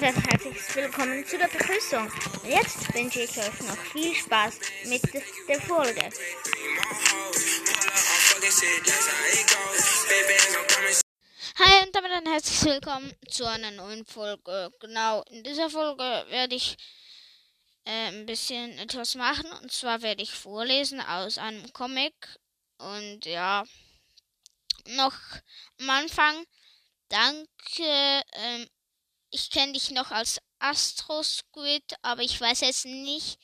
damit ein herzliches Willkommen zu der Begrüßung. Jetzt wünsche ich euch noch viel Spaß mit der Folge. Hi und damit ein herzliches Willkommen zu einer neuen Folge. Genau, in dieser Folge werde ich äh, ein bisschen etwas machen und zwar werde ich vorlesen aus einem Comic und ja, noch am Anfang danke ähm, ich kenne dich noch als Astro Squid, aber ich weiß jetzt nicht,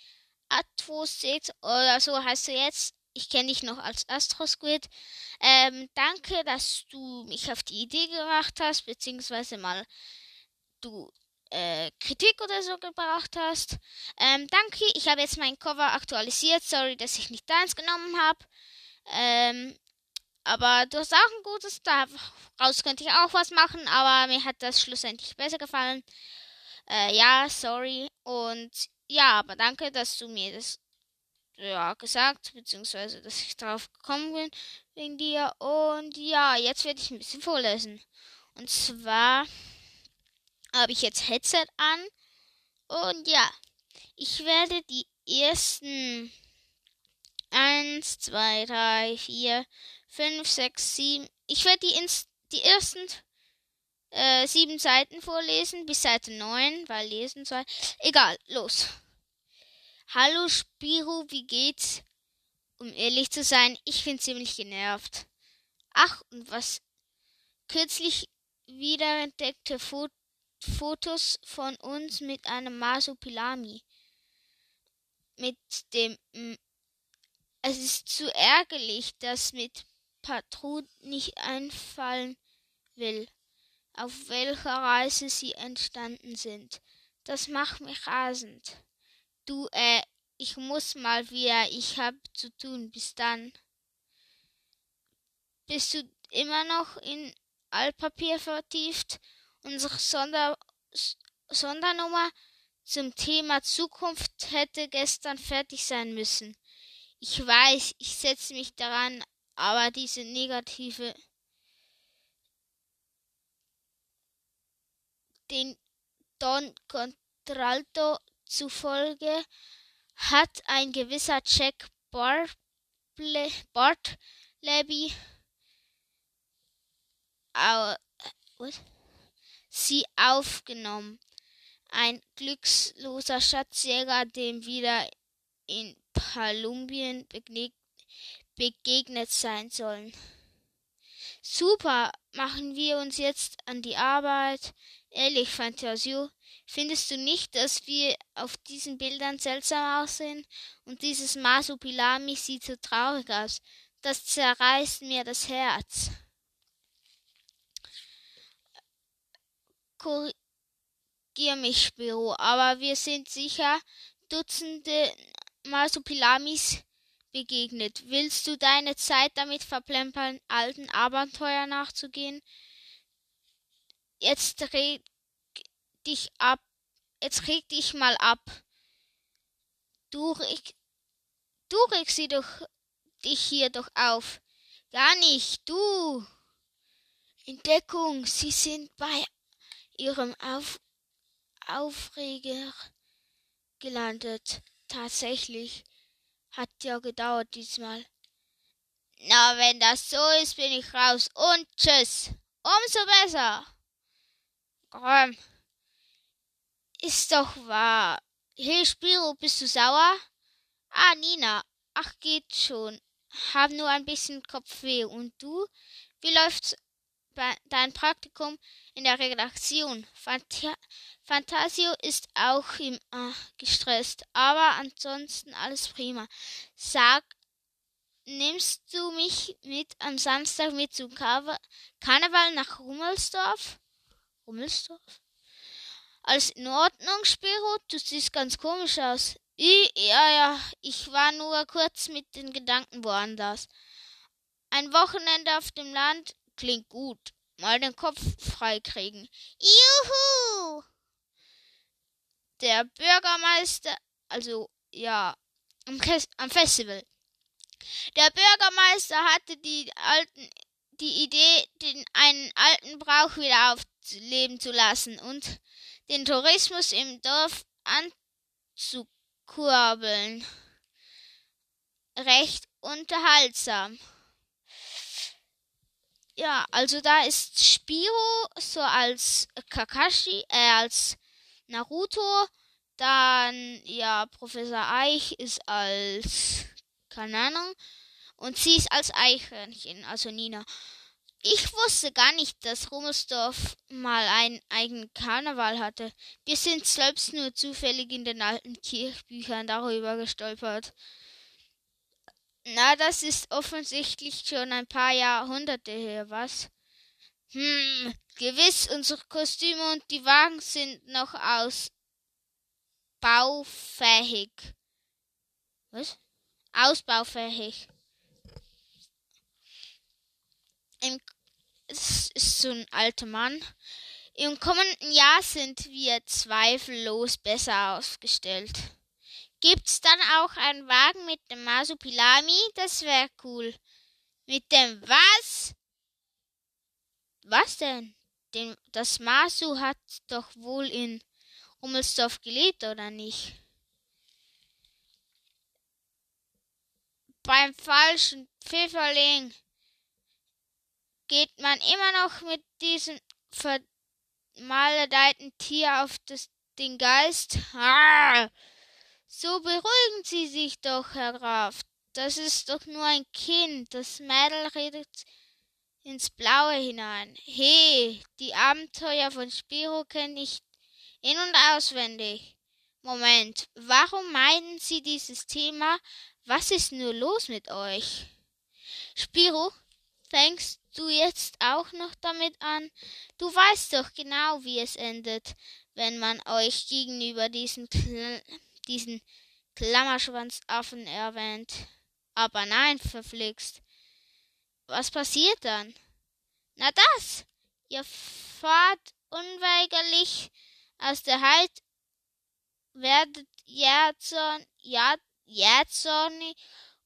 Atrosit oder so heißt du jetzt. Ich kenne dich noch als Astro Squid. Ähm, danke, dass du mich auf die Idee gebracht hast, beziehungsweise mal du äh, Kritik oder so gebracht hast. Ähm, danke, ich habe jetzt mein Cover aktualisiert. Sorry, dass ich nicht deins genommen habe. Ähm, aber du hast auch ein gutes, daraus könnte ich auch was machen, aber mir hat das schlussendlich besser gefallen. Äh, ja, sorry. Und ja, aber danke, dass du mir das ja, gesagt, beziehungsweise dass ich darauf gekommen bin wegen dir. Und ja, jetzt werde ich ein bisschen vorlesen. Und zwar habe ich jetzt Headset an. Und ja, ich werde die ersten 1, 2, 3, 4, 5, 6, 7. Ich werde die, die ersten äh, sieben Seiten vorlesen, bis Seite 9, weil lesen soll. Egal, los. Hallo Spiro, wie geht's? Um ehrlich zu sein, ich bin ziemlich genervt. Ach, und was kürzlich wiederentdeckte Fot Fotos von uns mit einem Masopilami. Mit dem. Es ist zu ärgerlich, dass mit Patrud nicht einfallen will, auf welcher Reise sie entstanden sind. Das macht mich rasend. Du, äh, ich muss mal wieder, ich hab zu tun. Bis dann. Bist du immer noch in Altpapier vertieft? Unsere Sonder Sondernummer zum Thema Zukunft hätte gestern fertig sein müssen. Ich weiß, ich setze mich daran, aber diese negative den Don Contralto zufolge hat ein gewisser Jack Bartleby sie aufgenommen. Ein glücksloser Schatzjäger, dem wieder in Kolumbien begegnet begegnet sein sollen. Super, machen wir uns jetzt an die Arbeit. Ehrlich, Fantasio, findest du nicht, dass wir auf diesen Bildern seltsam aussehen? Und dieses Masupilami sieht so traurig aus. Das zerreißt mir das Herz. Korrigier mich, Spiro, aber wir sind sicher Dutzende Masupilamis begegnet. Willst du deine Zeit damit verplempern, alten Abenteuer nachzugehen? Jetzt reg dich ab. Jetzt reg dich mal ab. Du reg, du regst sie doch, dich hier doch auf. Gar nicht, du. Entdeckung, sie sind bei ihrem auf Aufreger gelandet. Tatsächlich. Hat ja gedauert diesmal. Na, wenn das so ist, bin ich raus. Und tschüss. Umso besser. Komm. Ist doch wahr. Hey, Spiro, bist du sauer? Ah, Nina. Ach, geht schon. Hab nur ein bisschen Kopfweh. Und du? Wie läuft's dein Praktikum in der Redaktion. Fantasio ist auch im, äh, gestresst, aber ansonsten alles prima. Sag, nimmst du mich mit am Samstag mit zum Karneval, Karneval nach Rummelsdorf? Rummelsdorf? Alles in Ordnung, Spiro? Du siehst ganz komisch aus. I, ja, ja, ich war nur kurz mit den Gedanken woanders. Ein Wochenende auf dem Land Klingt gut. Mal den Kopf freikriegen. Juhu! Der Bürgermeister, also ja, am, am Festival. Der Bürgermeister hatte die alten die Idee, den einen alten Brauch wieder aufleben zu lassen und den Tourismus im Dorf anzukurbeln. Recht unterhaltsam. Ja, also da ist Spiro so als Kakashi, äh, als Naruto. Dann, ja, Professor Eich ist als, keine Ahnung. Und sie ist als Eichhörnchen, also Nina. Ich wusste gar nicht, dass Rummelsdorf mal einen eigenen Karneval hatte. Wir sind selbst nur zufällig in den alten Kirchbüchern darüber gestolpert. Na, das ist offensichtlich schon ein paar Jahrhunderte her, was? Hm, gewiss, unsere Kostüme und die Wagen sind noch aus baufähig. Was? Ausbaufähig. Im, es ist so ein alter Mann. Im kommenden Jahr sind wir zweifellos besser ausgestellt. Gibt's dann auch einen Wagen mit dem Masupilami? Das wäre cool. Mit dem was? Was denn? Den, das Masu hat doch wohl in Rummelsdorf gelebt, oder nicht? Beim falschen Pfifferling geht man immer noch mit diesem vermaledeiten Tier auf das, den Geist. Ah! So beruhigen Sie sich doch, Herr Graf. Das ist doch nur ein Kind. Das Mädel redet ins Blaue hinein. He, die Abenteuer von Spiro kenne ich in- und auswendig. Moment, warum meinen Sie dieses Thema? Was ist nur los mit euch? Spiro, fängst du jetzt auch noch damit an? Du weißt doch genau, wie es endet, wenn man euch gegenüber diesen Kl diesen Klammerschwanzaffen erwähnt. Aber nein, verflixt. Was passiert dann? Na das! Ihr fahrt unweigerlich aus der Halt, werdet jähzorn, jähzornig,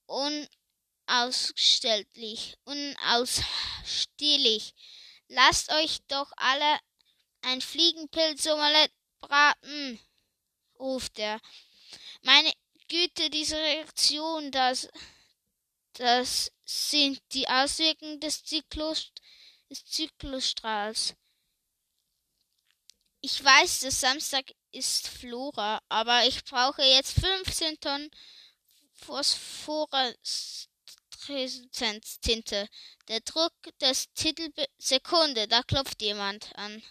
unausstelllich. Lasst euch doch alle ein Fliegenpilzomelett braten, ruft er. Meine Güte, diese Reaktion, das, das sind die Auswirkungen des, Zyklus, des Zyklusstrahls. Ich weiß, dass Samstag ist Flora, aber ich brauche jetzt 15 Tonnen Phosphoreszenz-Tinte. Der Druck des Titels Sekunde, da klopft jemand an.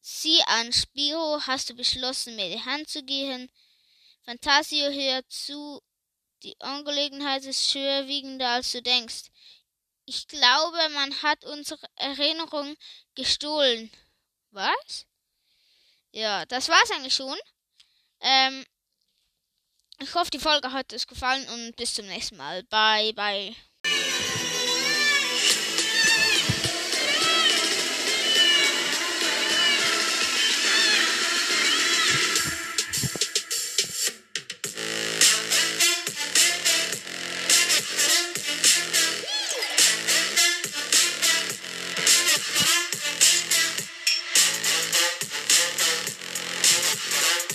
Sieh an, Spiro, hast du beschlossen, mir die Hand zu gehen? Fantasio, zu. Die Angelegenheit ist schwerwiegender, als du denkst. Ich glaube, man hat unsere Erinnerung gestohlen. Was? Ja, das war's eigentlich schon. Ähm, ich hoffe, die Folge hat euch gefallen und bis zum nächsten Mal. Bye, bye.